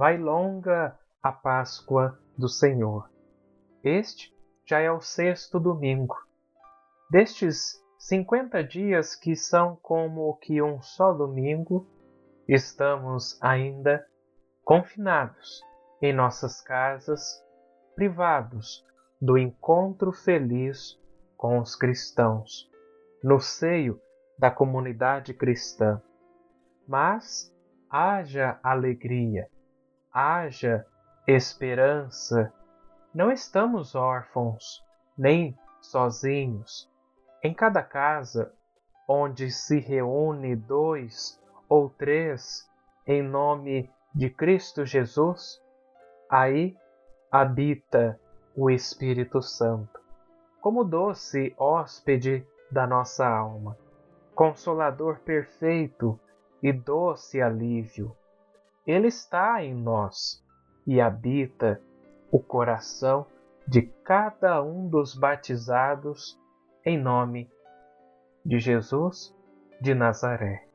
Vai longa a Páscoa do Senhor. Este já é o sexto domingo. Destes cinquenta dias que são como que um só domingo, estamos ainda confinados em nossas casas, privados do encontro feliz com os cristãos, no seio da comunidade cristã. Mas haja alegria haja esperança. Não estamos órfãos, nem sozinhos. Em cada casa onde se reúne dois ou três em nome de Cristo Jesus, aí habita o Espírito Santo, como doce hóspede da nossa alma, consolador perfeito e doce alívio. Ele está em nós e habita o coração de cada um dos batizados em nome de Jesus de Nazaré.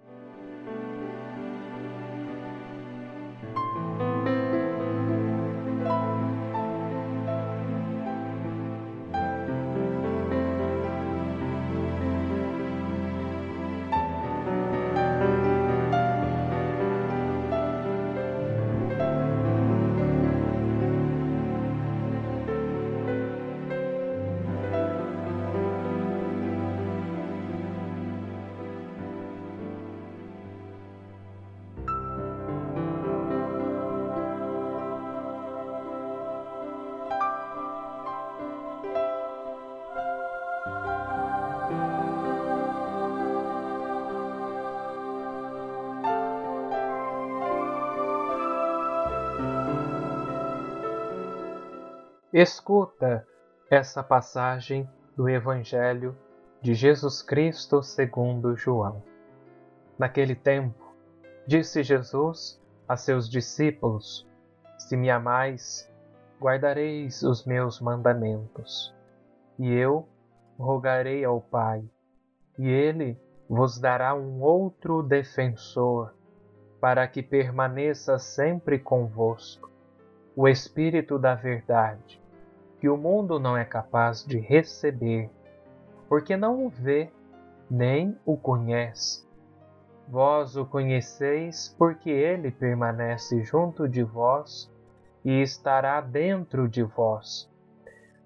Escuta essa passagem do Evangelho de Jesus Cristo segundo João. Naquele tempo, disse Jesus a seus discípulos: Se me amais, guardareis os meus mandamentos. E eu rogarei ao Pai, e ele vos dará um outro defensor, para que permaneça sempre convosco, o Espírito da Verdade que o mundo não é capaz de receber, porque não o vê nem o conhece. Vós o conheceis porque ele permanece junto de vós e estará dentro de vós.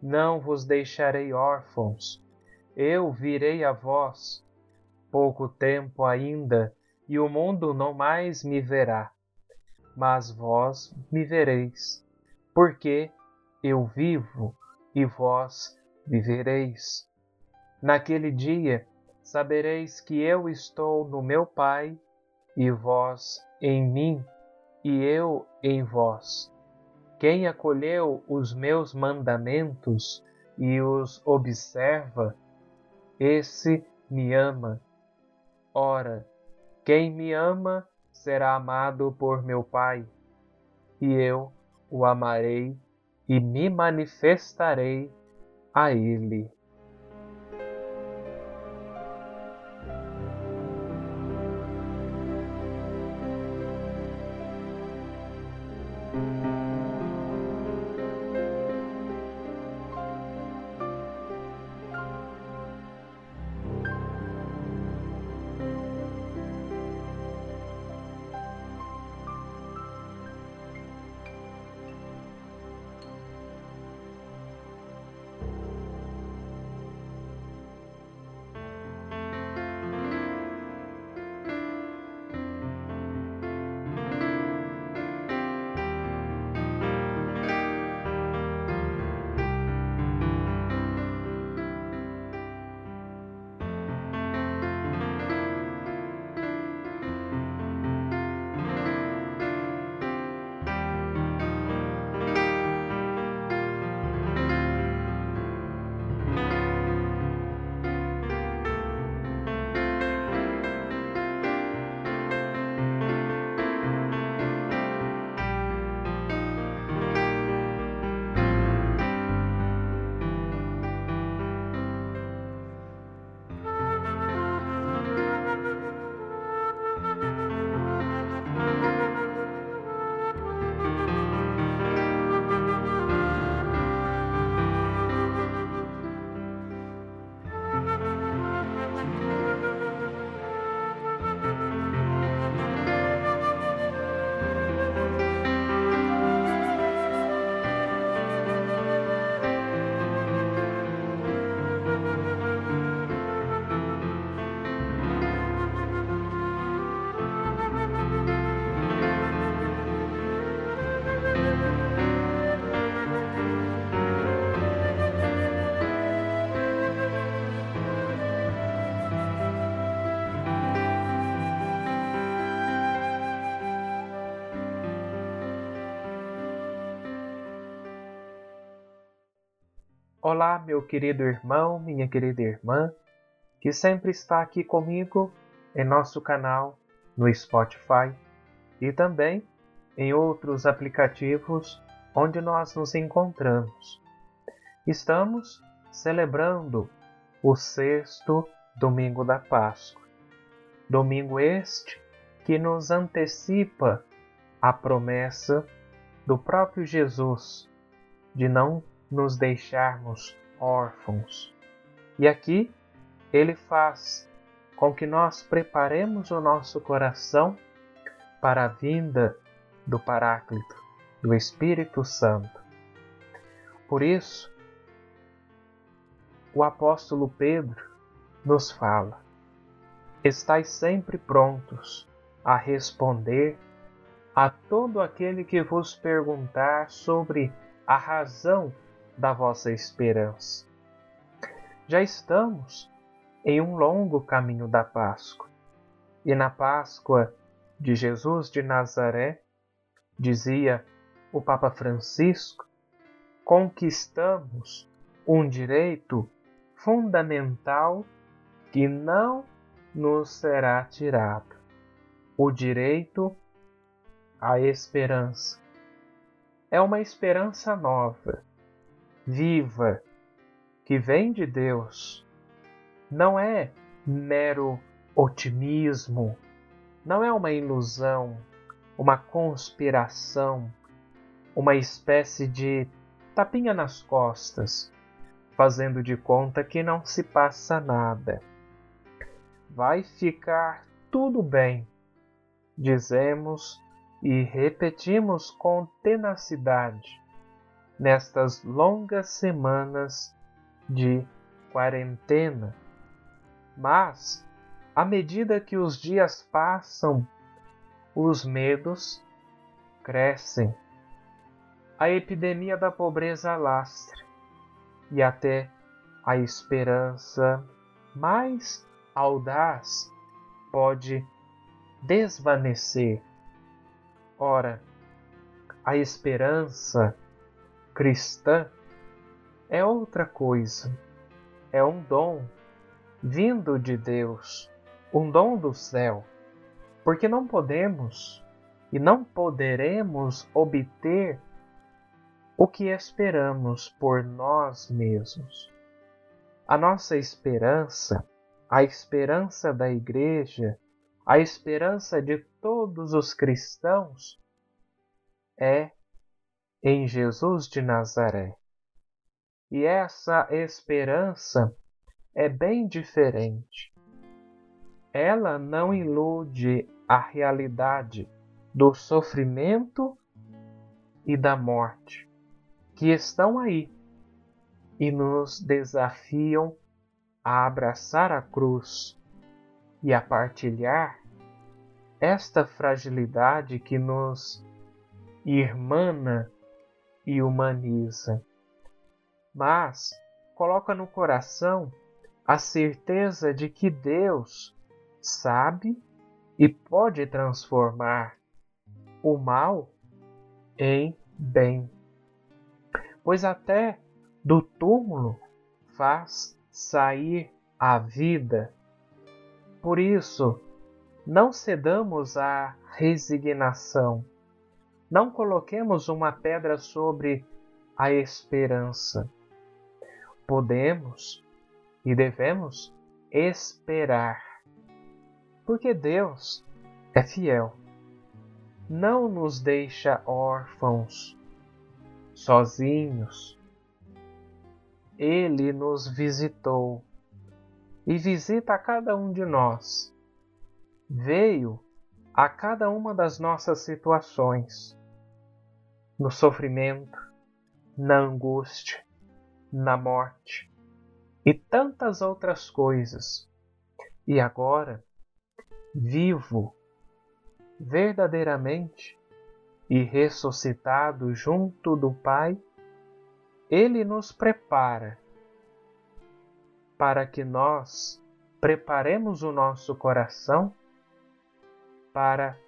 Não vos deixarei órfãos, eu virei a vós. Pouco tempo ainda, e o mundo não mais me verá, mas vós me vereis, porque eu vivo e vós vivereis. Naquele dia sabereis que eu estou no meu Pai e vós em mim e eu em vós. Quem acolheu os meus mandamentos e os observa, esse me ama. Ora, quem me ama será amado por meu Pai, e eu o amarei e me manifestarei a ele. Olá, meu querido irmão, minha querida irmã, que sempre está aqui comigo em nosso canal no Spotify e também em outros aplicativos onde nós nos encontramos. Estamos celebrando o sexto domingo da Páscoa. Domingo este que nos antecipa a promessa do próprio Jesus de não nos deixarmos órfãos. E aqui ele faz com que nós preparemos o nosso coração para a vinda do Paráclito, do Espírito Santo. Por isso, o apóstolo Pedro nos fala: Estais sempre prontos a responder a todo aquele que vos perguntar sobre a razão da vossa esperança. Já estamos em um longo caminho da Páscoa. E na Páscoa de Jesus de Nazaré, dizia o Papa Francisco, conquistamos um direito fundamental que não nos será tirado: o direito à esperança. É uma esperança nova, viva, que vem de Deus não é mero otimismo, não é uma ilusão, uma conspiração, uma espécie de tapinha nas costas, fazendo de conta que não se passa nada. Vai ficar tudo bem, dizemos e repetimos com tenacidade nestas longas semanas de quarentena mas, à medida que os dias passam, os medos crescem. A epidemia da pobreza lastra e até a esperança mais audaz pode desvanecer. Ora, a esperança cristã é outra coisa, é um dom vindo de Deus, um dom do céu, porque não podemos e não poderemos obter o que esperamos por nós mesmos. A nossa esperança, a esperança da Igreja, a esperança de todos os cristãos é em Jesus de Nazaré. E essa esperança é bem diferente. Ela não ilude a realidade do sofrimento e da morte que estão aí e nos desafiam a abraçar a cruz e a partilhar esta fragilidade que nos irmana e humaniza, mas coloca no coração a certeza de que Deus sabe e pode transformar o mal em bem. Pois até do túmulo faz sair a vida. Por isso, não cedamos à resignação. Não coloquemos uma pedra sobre a esperança. Podemos e devemos esperar, porque Deus é fiel. Não nos deixa órfãos, sozinhos. Ele nos visitou e visita a cada um de nós. Veio a cada uma das nossas situações, no sofrimento, na angústia, na morte e tantas outras coisas. E agora, vivo, verdadeiramente e ressuscitado junto do Pai, Ele nos prepara para que nós preparemos o nosso coração para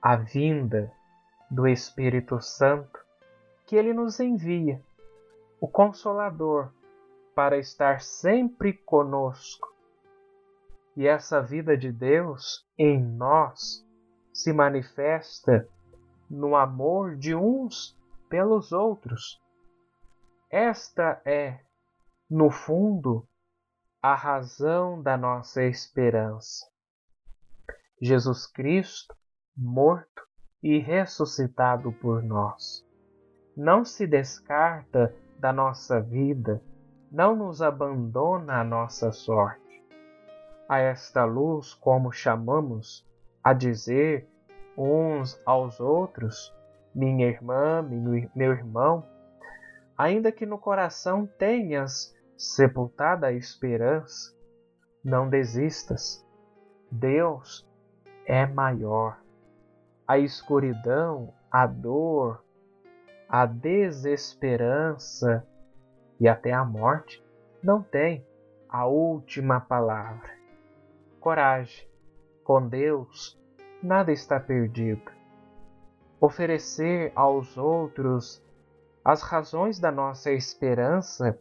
a vinda do Espírito Santo que Ele nos envia o Consolador para estar sempre conosco. E essa vida de Deus em nós se manifesta no amor de uns pelos outros. Esta é, no fundo, a razão da nossa esperança. Jesus Cristo, morto e ressuscitado por nós, não se descarta da nossa vida, não nos abandona à nossa sorte. A esta luz, como chamamos a dizer uns aos outros, minha irmã, meu irmão, ainda que no coração tenhas sepultada a esperança, não desistas. Deus é maior. A escuridão, a dor, a desesperança e até a morte não tem a última palavra. Coragem, com Deus nada está perdido. Oferecer aos outros as razões da nossa esperança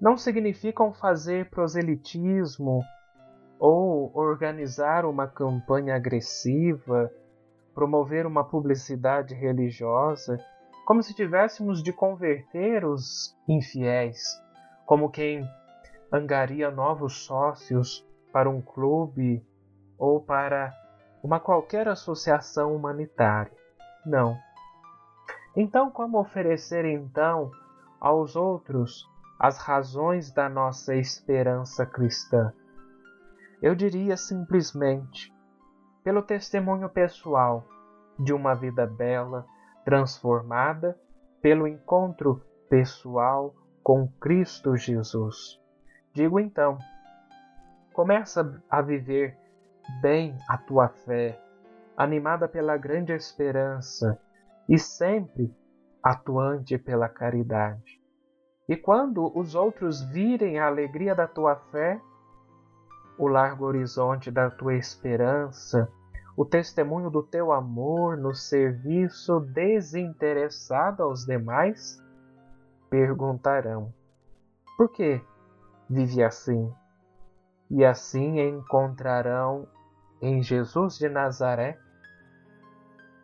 não significam fazer proselitismo ou organizar uma campanha agressiva, promover uma publicidade religiosa, como se tivéssemos de converter os infiéis, como quem angaria novos sócios para um clube ou para uma qualquer associação humanitária. Não. Então, como oferecer então aos outros as razões da nossa esperança cristã? Eu diria simplesmente pelo testemunho pessoal de uma vida bela, transformada pelo encontro pessoal com Cristo Jesus. Digo então, começa a viver bem a tua fé, animada pela grande esperança e sempre atuante pela caridade. E quando os outros virem a alegria da tua fé, o largo horizonte da tua esperança, o testemunho do teu amor no serviço desinteressado aos demais, perguntarão: por que vive assim? E assim encontrarão em Jesus de Nazaré,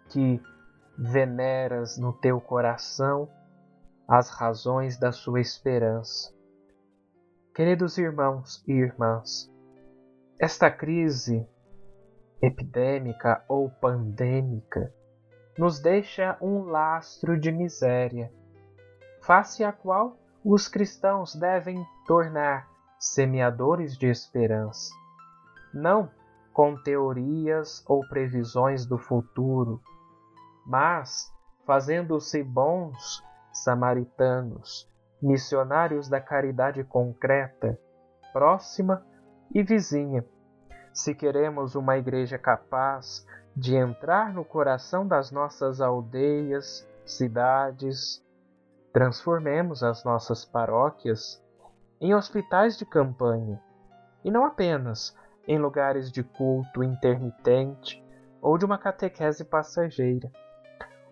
que veneras no teu coração as razões da sua esperança. Queridos irmãos e irmãs, esta crise epidêmica ou pandêmica nos deixa um lastro de miséria, face à qual os cristãos devem tornar semeadores de esperança, não com teorias ou previsões do futuro, mas fazendo-se bons samaritanos, missionários da caridade concreta, próxima e vizinha. Se queremos uma igreja capaz de entrar no coração das nossas aldeias, cidades, transformemos as nossas paróquias em hospitais de campanha, e não apenas em lugares de culto intermitente ou de uma catequese passageira.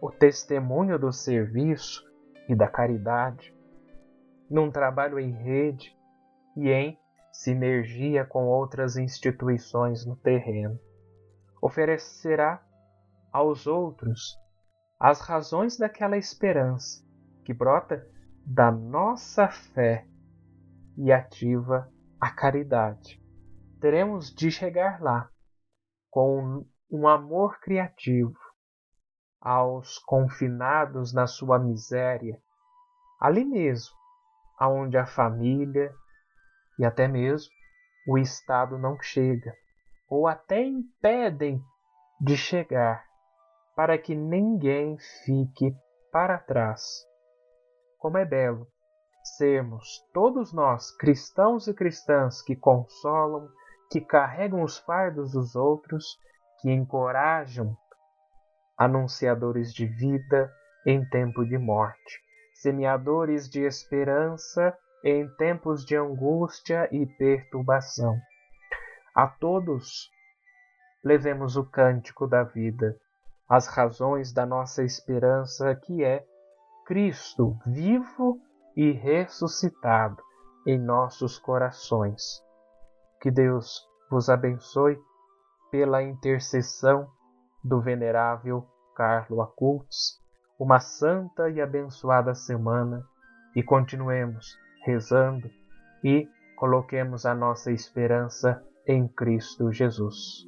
O testemunho do serviço e da caridade, num trabalho em rede e em sinergia com outras instituições no terreno, oferecerá aos outros as razões daquela esperança que brota da nossa fé e ativa a caridade. Teremos de chegar lá com um amor criativo aos confinados na sua miséria, ali mesmo, aonde a família e até mesmo o Estado não chega, ou até impedem de chegar, para que ninguém fique para trás. Como é belo sermos todos nós, cristãos e cristãs, que consolam, que carregam os fardos dos outros, que encorajam anunciadores de vida em tempo de morte, semeadores de esperança em tempos de angústia e perturbação. A todos levemos o cântico da vida, as razões da nossa esperança, que é Cristo vivo e ressuscitado em nossos corações. Que Deus vos abençoe pela intercessão do venerável Carlo Acultos, uma santa e abençoada semana e continuemos rezando e coloquemos a nossa esperança em Cristo Jesus.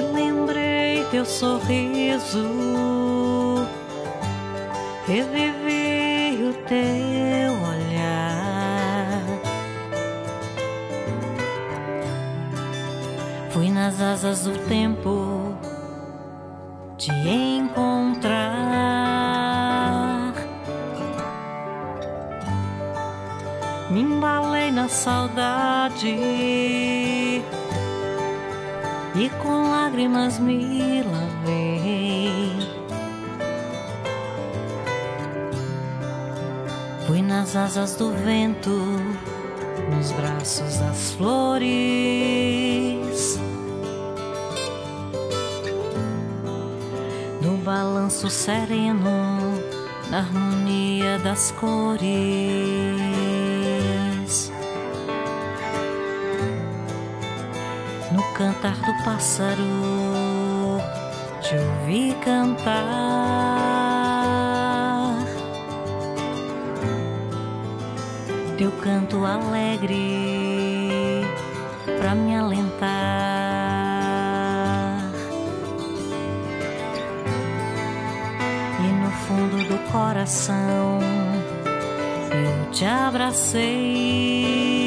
Relembrei teu sorriso, revivi o teu olhar. Fui nas asas do tempo te encontrar. Me embalei na saudade e com lágrimas me lavei. Fui nas asas do vento, nos braços das flores. No balanço sereno, na harmonia das cores. Cantar do pássaro te ouvi cantar. Teu canto alegre pra me alentar. E no fundo do coração eu te abracei.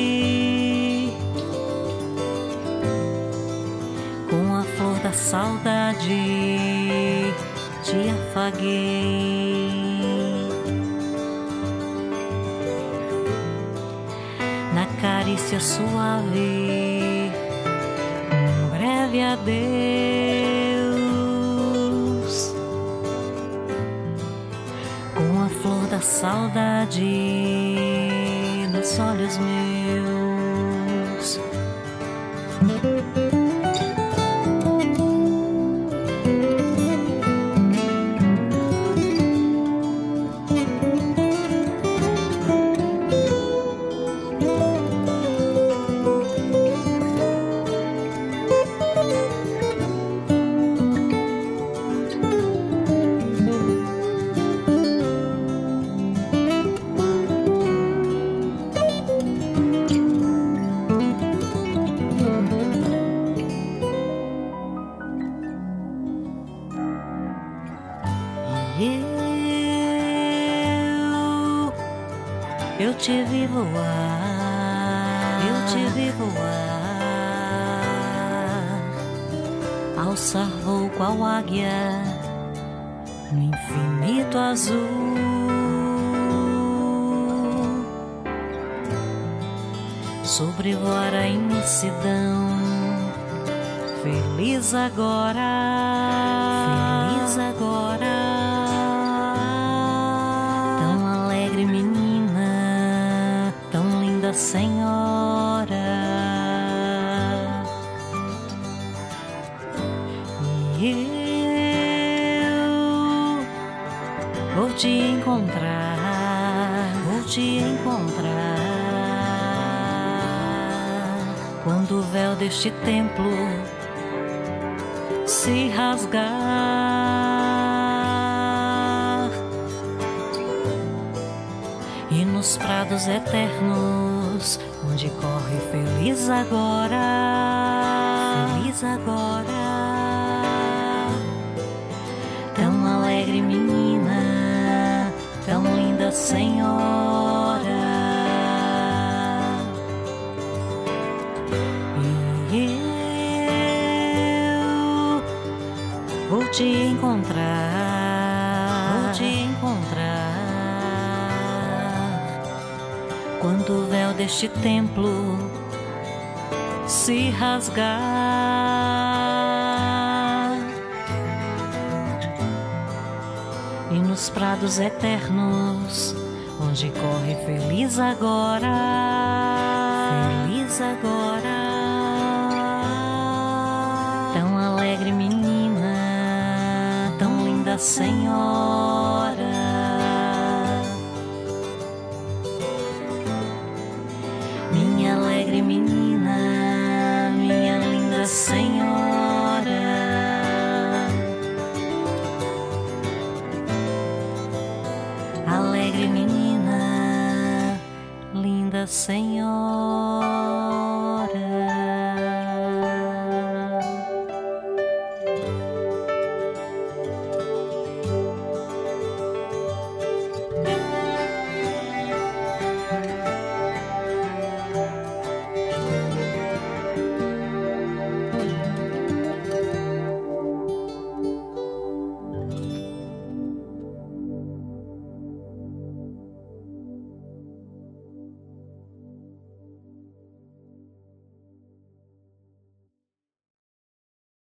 Saudade te afaguei. Na carícia suave, um breve adeus. Com a flor da saudade nos olhos meus. Alçar voo qual águia no infinito azul. Sobrevoar a imensidão, feliz agora, feliz agora. Tão alegre menina, tão linda senhora. Encontrar, vou te encontrar. Quando o véu deste templo se rasgar e nos prados eternos onde corre feliz agora, feliz agora, senhora. E eu vou te encontrar, vou te encontrar. Quando o véu deste templo se rasgar prados eternos onde corre feliz agora, feliz agora. Tão alegre menina, tão linda senhora. Alegre menina, linda senhora.